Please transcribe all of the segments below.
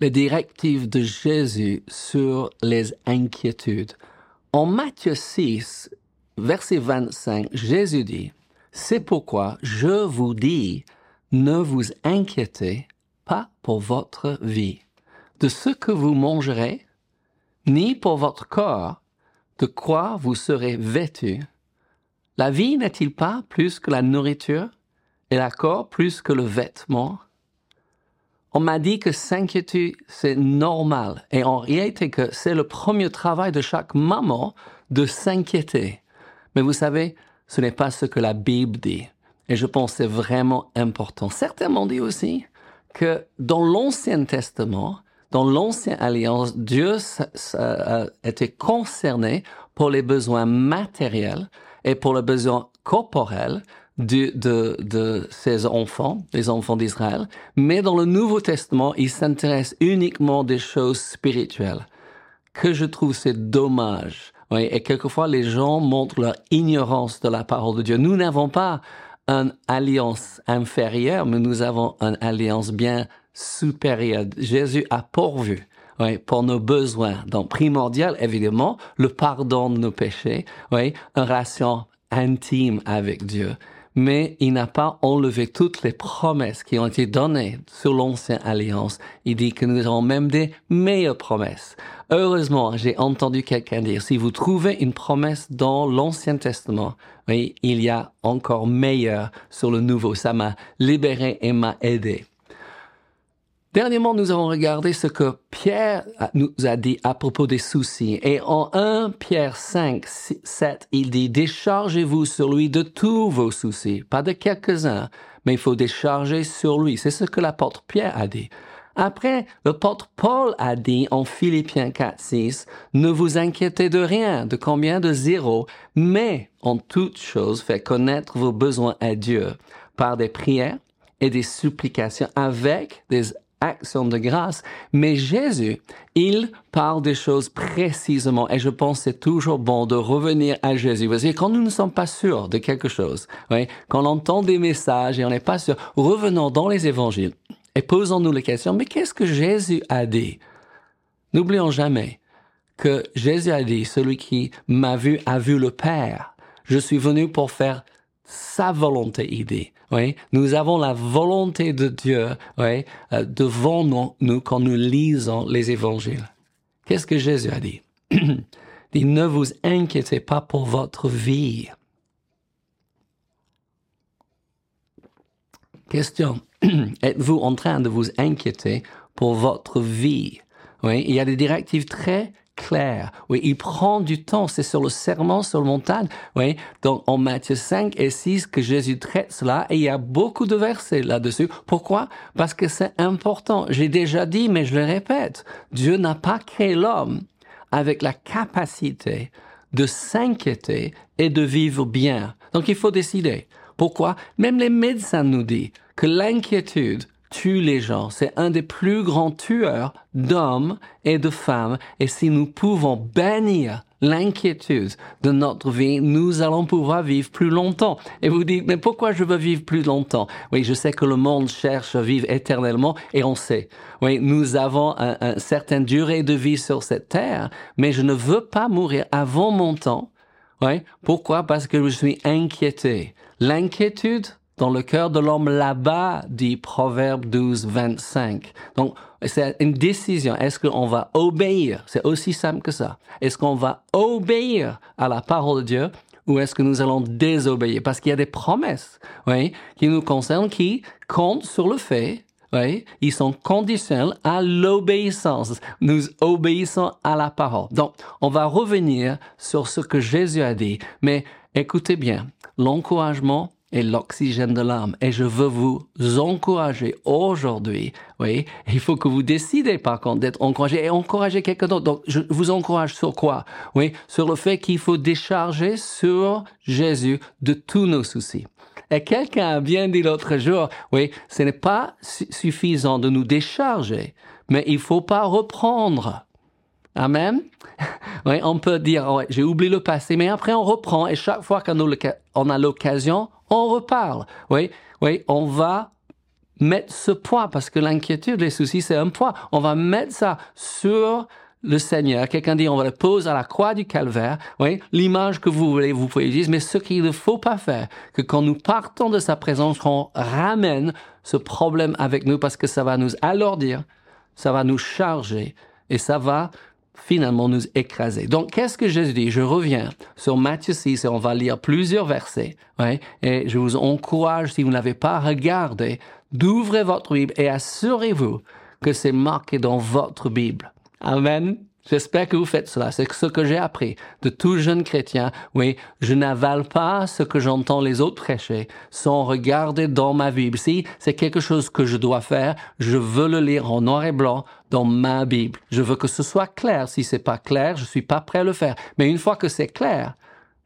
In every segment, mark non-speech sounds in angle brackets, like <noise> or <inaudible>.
les directives de Jésus sur les inquiétudes. En Matthieu 6, verset 25, Jésus dit, C'est pourquoi je vous dis, ne vous inquiétez pas pour votre vie, de ce que vous mangerez, ni pour votre corps, de quoi vous serez vêtu. La vie n'est-il pas plus que la nourriture, et la corps plus que le vêtement? On m'a dit que s'inquiéter, c'est normal, et en réalité que c'est le premier travail de chaque maman de s'inquiéter. Mais vous savez, ce n'est pas ce que la Bible dit. Et je pense que c'est vraiment important. Certains m'ont dit aussi que dans l'Ancien Testament, dans l'Ancienne Alliance, Dieu était concerné pour les besoins matériels et pour les besoins corporels de, de, de ses enfants, les enfants d'Israël. Mais dans le Nouveau Testament, il s'intéresse uniquement des choses spirituelles. Que je trouve c'est dommage. Oui, et quelquefois les gens montrent leur ignorance de la parole de Dieu. Nous n'avons pas une alliance inférieure, mais nous avons une alliance bien supérieure. Jésus a pourvu oui, pour nos besoins. Donc, primordial, évidemment, le pardon de nos péchés, oui, une relation intime avec Dieu. Mais il n'a pas enlevé toutes les promesses qui ont été données sur l'ancienne alliance. Il dit que nous avons même des meilleures promesses. Heureusement, j'ai entendu quelqu'un dire, si vous trouvez une promesse dans l'Ancien Testament, oui, il y a encore meilleur sur le Nouveau. Ça m'a libéré et m'a aidé. Dernièrement, nous avons regardé ce que Pierre nous a dit à propos des soucis. Et en 1 Pierre 5, 7, il dit, déchargez-vous sur lui de tous vos soucis, pas de quelques-uns, mais il faut décharger sur lui. C'est ce que l'apôtre Pierre a dit. Après, l'apôtre Paul a dit en Philippiens 4, 6, ne vous inquiétez de rien, de combien de zéro, mais en toute chose, faites connaître vos besoins à Dieu par des prières et des supplications avec des actions de grâce. Mais Jésus, il parle des choses précisément et je pense que c'est toujours bon de revenir à Jésus. Parce que quand nous ne sommes pas sûrs de quelque chose, oui, quand on entend des messages et on n'est pas sûr, revenons dans les évangiles et posons-nous la question, mais qu'est-ce que Jésus a dit? N'oublions jamais que Jésus a dit, celui qui m'a vu a vu le Père. Je suis venu pour faire sa volonté, il dit. Oui, nous avons la volonté de Dieu euh, devant nous, nous quand nous lisons les évangiles. Qu'est-ce que Jésus a dit? <clears throat> Il dit, ne vous inquiétez pas pour votre vie. Question, <clears throat> êtes-vous en train de vous inquiéter pour votre vie? Oui, il y a des directives très claires. Oui, il prend du temps. C'est sur le serment sur le montagne. Oui, donc en Matthieu 5 et 6 que Jésus traite cela et il y a beaucoup de versets là-dessus. Pourquoi? Parce que c'est important. J'ai déjà dit, mais je le répète. Dieu n'a pas créé l'homme avec la capacité de s'inquiéter et de vivre bien. Donc il faut décider. Pourquoi? Même les médecins nous disent que l'inquiétude tue les gens. C'est un des plus grands tueurs d'hommes et de femmes. Et si nous pouvons bannir l'inquiétude de notre vie, nous allons pouvoir vivre plus longtemps. Et vous dites, mais pourquoi je veux vivre plus longtemps? Oui, je sais que le monde cherche à vivre éternellement et on sait. Oui, nous avons une certaine durée de vie sur cette terre, mais je ne veux pas mourir avant mon temps. Oui, pourquoi? Parce que je suis inquiété. L'inquiétude dans le cœur de l'homme là-bas, dit Proverbe 12, 25. Donc, c'est une décision. Est-ce qu'on va obéir? C'est aussi simple que ça. Est-ce qu'on va obéir à la parole de Dieu ou est-ce que nous allons désobéir? Parce qu'il y a des promesses, oui, qui nous concernent, qui comptent sur le fait oui, ils sont conditionnels à l'obéissance. Nous obéissons à la parole. Donc, on va revenir sur ce que Jésus a dit. Mais écoutez bien, l'encouragement et l'oxygène de l'âme. Et je veux vous encourager aujourd'hui, oui, il faut que vous décidez par contre d'être encouragé et encourager quelqu'un d'autre. Donc, je vous encourage sur quoi? Oui, sur le fait qu'il faut décharger sur Jésus de tous nos soucis. Et quelqu'un a bien dit l'autre jour, oui, ce n'est pas suffisant de nous décharger, mais il faut pas reprendre. Amen? <laughs> Oui, on peut dire, ouais, j'ai oublié le passé, mais après on reprend et chaque fois qu'on a l'occasion, on reparle. Oui, oui, on va mettre ce poids, parce que l'inquiétude, les soucis, c'est un poids. On va mettre ça sur le Seigneur. Quelqu'un dit, on va le poser à la croix du calvaire. Oui, l'image que vous voulez, vous pouvez dire, mais ce qu'il ne faut pas faire, que quand nous partons de sa présence, qu'on ramène ce problème avec nous parce que ça va nous alourdir, ça va nous charger et ça va finalement nous écraser. Donc, qu'est-ce que Jésus dit? Je reviens sur Matthieu 6 et on va lire plusieurs versets. Et je vous encourage, si vous n'avez pas regardé, d'ouvrir votre Bible et assurez-vous que c'est marqué dans votre Bible. Amen. J'espère que vous faites cela. C'est ce que j'ai appris de tout jeune chrétien. Oui, je n'avale pas ce que j'entends les autres prêcher sans regarder dans ma Bible. Si c'est quelque chose que je dois faire, je veux le lire en noir et blanc dans ma Bible. Je veux que ce soit clair. Si c'est pas clair, je suis pas prêt à le faire. Mais une fois que c'est clair,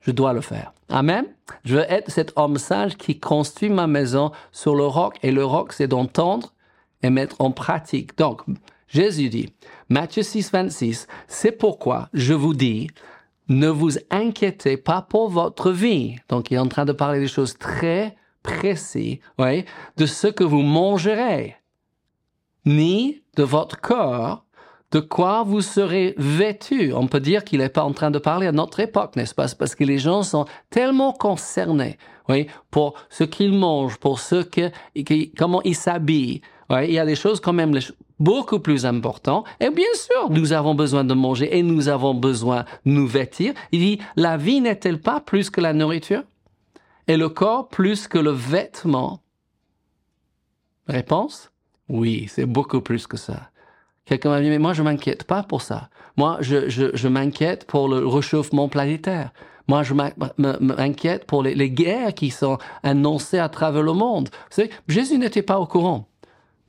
je dois le faire. Amen. Je veux être cet homme sage qui construit ma maison sur le roc et le roc, c'est d'entendre et mettre en pratique. Donc, Jésus dit, Matthieu 6, 26, c'est pourquoi je vous dis, ne vous inquiétez pas pour votre vie. Donc, il est en train de parler des choses très précises, oui, de ce que vous mangerez, ni de votre corps, de quoi vous serez vêtu. On peut dire qu'il n'est pas en train de parler à notre époque, n'est-ce pas? Parce que les gens sont tellement concernés, oui, pour ce qu'ils mangent, pour ce que, comment ils s'habillent. Oui, il y a des choses quand même beaucoup plus importantes. Et bien sûr, nous avons besoin de manger et nous avons besoin de nous vêtir. Il dit, la vie n'est-elle pas plus que la nourriture? Et le corps plus que le vêtement? Réponse? Oui, c'est beaucoup plus que ça. Quelqu'un m'a dit, mais moi, je m'inquiète pas pour ça. Moi, je, je, je m'inquiète pour le réchauffement planétaire. Moi, je m'inquiète pour les, les, guerres qui sont annoncées à travers le monde. Vous savez, Jésus n'était pas au courant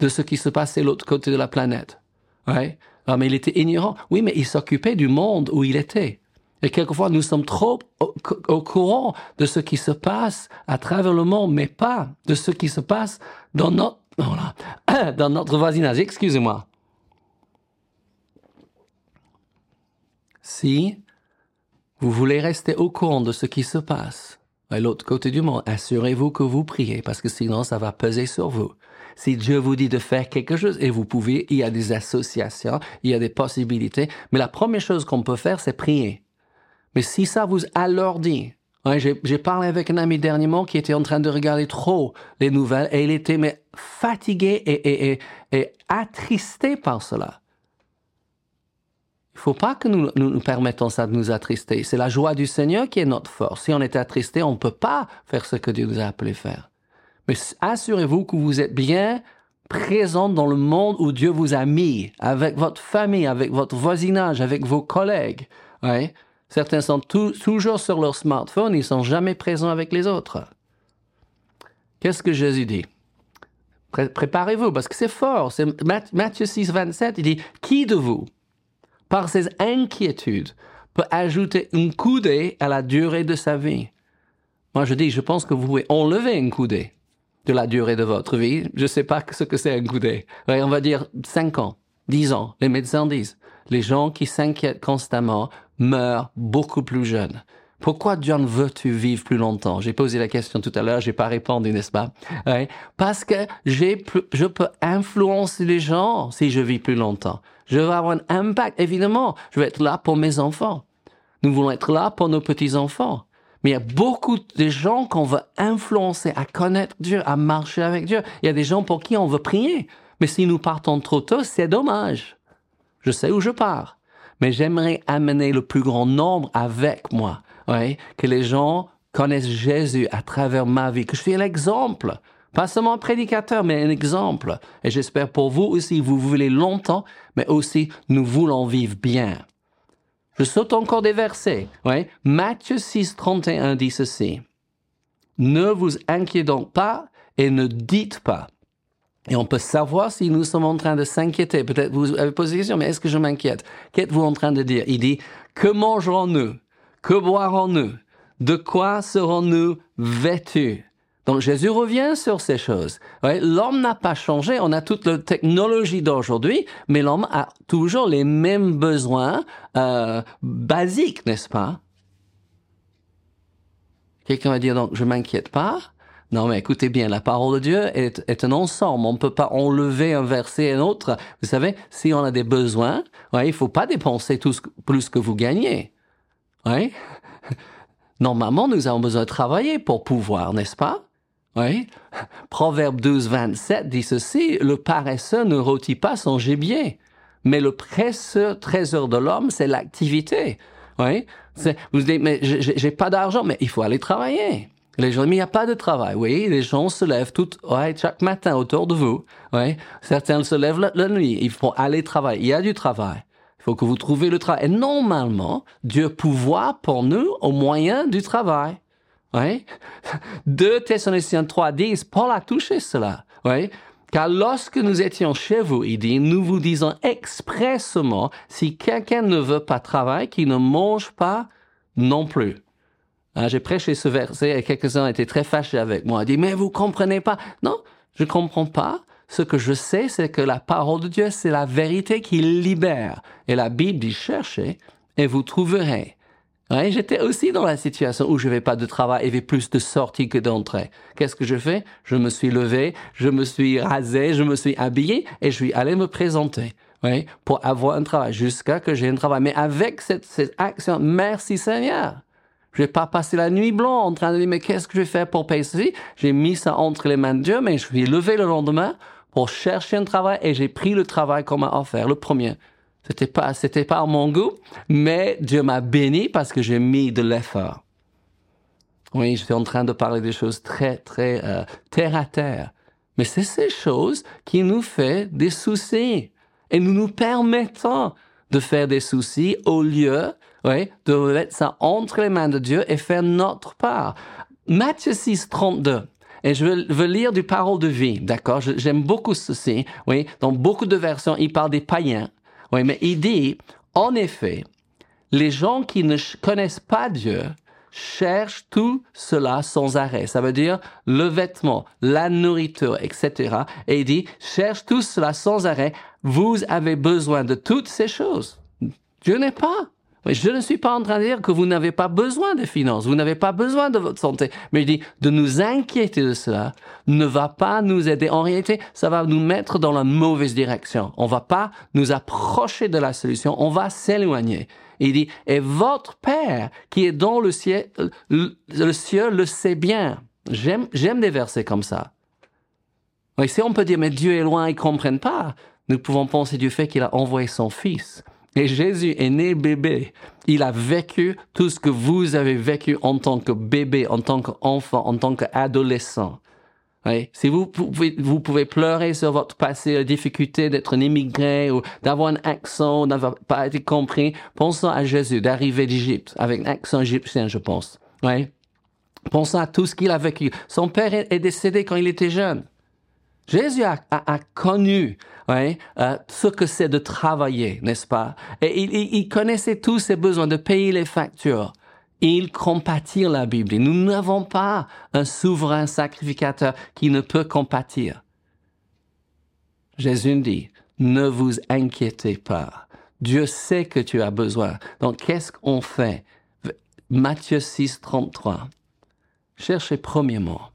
de ce qui se passait de l'autre côté de la planète. Ah, mais il était ignorant. Oui, mais il s'occupait du monde où il était. Et quelquefois, nous sommes trop au, courant de ce qui se passe à travers le monde, mais pas de ce qui se passe dans notre <coughs> voisinage. Excusez-moi. Si vous voulez rester au courant de ce qui se passe à l'autre côté du monde, assurez-vous que vous priez parce que sinon ça va peser sur vous. Si Dieu vous dit de faire quelque chose et vous pouvez, il y a des associations, il y a des possibilités, mais la première chose qu'on peut faire, c'est prier. Mais si ça vous alourdit, Ouais, j'ai parlé avec un ami dernièrement qui était en train de regarder trop les nouvelles et il était mais fatigué et, et, et attristé par cela. Il faut pas que nous, nous, permettons ça de nous attrister. C'est la joie du Seigneur qui est notre force. Si on est attristé, on ne peut pas faire ce que Dieu nous a appelé faire. Mais assurez-vous que vous êtes bien présent dans le monde où Dieu vous a mis, avec votre famille, avec votre voisinage, avec vos collègues. Ouais. Certains sont toujours sur leur smartphone, ils sont jamais présents avec les autres. Qu'est-ce que Jésus dit? Préparez-vous, parce que c'est fort. Matthieu 6, 27, il dit, qui de vous, par ses inquiétudes, peut ajouter une coudée à la durée de sa vie. Moi, je dis, je pense que vous pouvez enlever une coudée de la durée de votre vie. Je ne sais pas ce que c'est un coudée. on va dire 5 ans, 10 ans. Les médecins disent, les gens qui s'inquiètent constamment meurent beaucoup plus jeunes. Pourquoi John veux-tu vivre plus longtemps? J'ai posé la question tout à l'heure, j'ai pas répondu, n'est-ce pas? Parce que j'ai, je peux influencer les gens si je vis plus longtemps. Je vais avoir un impact. Évidemment, je vais être là pour mes enfants. Nous voulons être là pour nos petits-enfants. Mais il y a beaucoup de gens qu'on veut influencer à connaître Dieu, à marcher avec Dieu. Il y a des gens pour qui on veut prier. Mais si nous partons trop tôt, c'est dommage. Je sais où je pars. Mais j'aimerais amener le plus grand nombre avec moi que les gens connaissent Jésus à travers ma vie, que je suis l'exemple. Pas seulement un prédicateur, mais un exemple. Et j'espère pour vous aussi, vous voulez longtemps, mais aussi nous voulons vivre bien. Je saute encore des versets. Oui. Matthieu 6, 31 dit ceci. Ne vous inquiétez donc pas et ne dites pas. Et on peut savoir si nous sommes en train de s'inquiéter. Peut-être vous avez posé la question, mais est-ce que je m'inquiète? Qu'êtes-vous en train de dire? Il dit, que mangerons-nous? Que boirons-nous? De quoi serons-nous vêtus? Donc Jésus revient sur ces choses. l'homme n'a pas changé, on a toute la technologie d'aujourd'hui, mais l'homme a toujours les mêmes besoins euh, basiques, n'est-ce pas? Quelqu'un va dire donc je m'inquiète pas Non, mais écoutez bien, la parole de Dieu est, un ensemble. On ne peut pas enlever un verset et un autre. Vous savez, si on a des besoins, ouais, il faut pas dépenser plus que vous gagnez. Ouais. <laughs> Normalement, nous avons besoin de travailler pour pouvoir, n'est-ce pas? Oui. Proverbe 12, 27 dit ceci, le paresseux ne rôtit pas son gibier. Mais le précieux trésor de l'homme, c'est l'activité. Oui. Vous dites, mais j'ai pas d'argent, mais il faut aller travailler. Les gens, mais il n'y a pas de travail. Oui, les gens se lèvent tout, ouais, chaque matin autour de vous. Oui. Certains se lèvent la, nuit. Il faut aller travailler. Il y a du travail. Il faut que vous trouviez le travail. Et normalement, Dieu pouvoir pour nous au moyen du travail. Oui. 2 Thessaloniciens 3 10, Paul a touché cela. Oui. Car lorsque nous étions chez vous, il dit, nous vous disons expressement, si quelqu'un ne veut pas travailler, qu'il ne mange pas non plus. Hein, j'ai prêché ce verset et quelques-uns étaient très fâchés avec moi. Ils dit, mais vous comprenez pas. Non, je comprends pas. Ce que je sais, c'est que la parole de Dieu, c'est la vérité qui libère. Et la Bible dit, cherchez et vous trouverez. J'étais aussi dans la situation où je n'avais pas de travail, il y avait plus de sorties que d'entrées. Qu'est-ce que je fais? Je me suis levé, je me suis rasé, je me suis habillé et je suis allé me présenter. Oui, pour avoir un travail jusqu'à que j'ai un travail. Mais avec cette, cette action, merci Seigneur. Je vais pas passer la nuit blanche en train de dire, mais qu'est-ce que je vais faire pour payer ceci? J'ai mis ça entre les mains de Dieu, mais je suis levé le lendemain pour chercher un travail et j'ai pris le travail qu'on m'a offert, le premier. C'était pas, c'était pas mon goût, mais Dieu m'a béni parce que j'ai mis de l'effort. Oui, je suis en train de parler des choses très, très euh, terre à terre. Mais c'est ces choses qui nous fait des soucis. Et nous nous permettons de faire des soucis au lieu oui, de mettre ça entre les mains de Dieu et faire notre part. Matthieu 6, 32. Et je veux, lire du parole de vie, d'accord? J'aime beaucoup ceci. Oui, dans beaucoup de versions, il parle des païens. Oui, mais il dit, en effet, les gens qui ne connaissent pas Dieu cherchent tout cela sans arrêt. Ça veut dire le vêtement, la nourriture, etc. Et il dit, cherche tout cela sans arrêt. Vous avez besoin de toutes ces choses. Dieu n'est pas. Je ne suis pas en train de dire que vous n'avez pas besoin de finances, vous n'avez pas besoin de votre santé, mais je dis de nous inquiéter de cela ne va pas nous aider. En réalité, ça va nous mettre dans la mauvaise direction. On va pas nous approcher de la solution, on va s'éloigner. Il dit, et votre Père qui est dans le ciel, le, ciel le sait bien. J'aime, j'aime des versets comme ça. Oui, si on peut dire, mais Dieu est loin, ils comprennent pas, nous pouvons penser du fait qu'il a envoyé son Fils et Jésus est né bébé. Il a vécu tout ce que vous avez vécu en tant que bébé, en tant qu'enfant, en tant qu'adolescent. Oui. Si vous pouvez, vous pouvez pleurer sur votre passé, la difficulté d'être un immigré ou d'avoir un accent, d'avoir pas été compris, pensons à Jésus, d'arriver d'Égypte avec un accent égyptien, je pense. Oui. Pensons à tout ce qu'il a vécu. Son père est décédé quand il était jeune. Jésus a, connu ouais, euh, ce que c'est de travailler, n'est-ce pas? Et il, il, connaissait tous ses besoins de payer les factures. Il compatit la Bible. nous n'avons pas un souverain sacrificateur qui ne peut compatir. Jésus dit, ne vous inquiétez pas. Dieu sait que tu as besoin. Donc, qu'est-ce qu'on fait? Matthieu 6, 33. Cherchez premièrement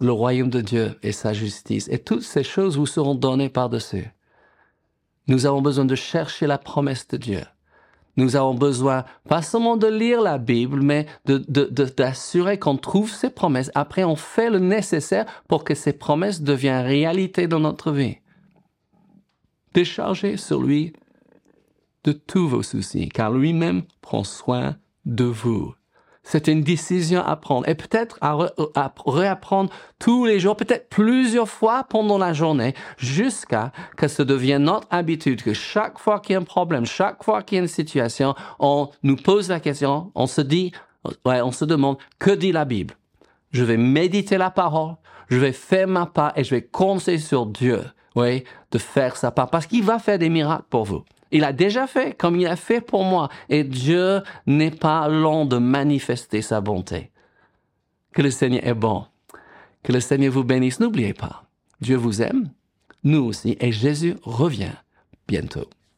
le royaume de Dieu et sa justice. Et toutes ces choses vous seront données par-dessus. Nous avons besoin de chercher la promesse de Dieu. Nous avons besoin pas seulement de lire la Bible, mais d'assurer de, de, qu'on trouve ces promesses. Après, on fait le nécessaire pour que ces promesses deviennent réalité dans notre vie. Déchargez sur lui de tous vos soucis, car lui-même prend soin de vous. C'est une décision à prendre et peut-être à, réapprendre tous les jours, peut-être plusieurs fois pendant la journée, jusqu'à que ce devienne notre habitude, que chaque fois qu'il y a un problème, chaque fois qu'il y a une situation, on nous pose la question, on se dit, ouais, on se demande, que dit la Bible? Je vais méditer la parole, je vais faire ma part et je vais compter sur Dieu, oui, de faire sa part, parce qu'il va faire des miracles pour vous. Il a déjà fait comme il a fait pour moi. Et Dieu n'est pas long de manifester sa bonté. Que le Seigneur est bon. Que le Seigneur vous bénisse. N'oubliez pas, Dieu vous aime, nous aussi, et Jésus revient bientôt.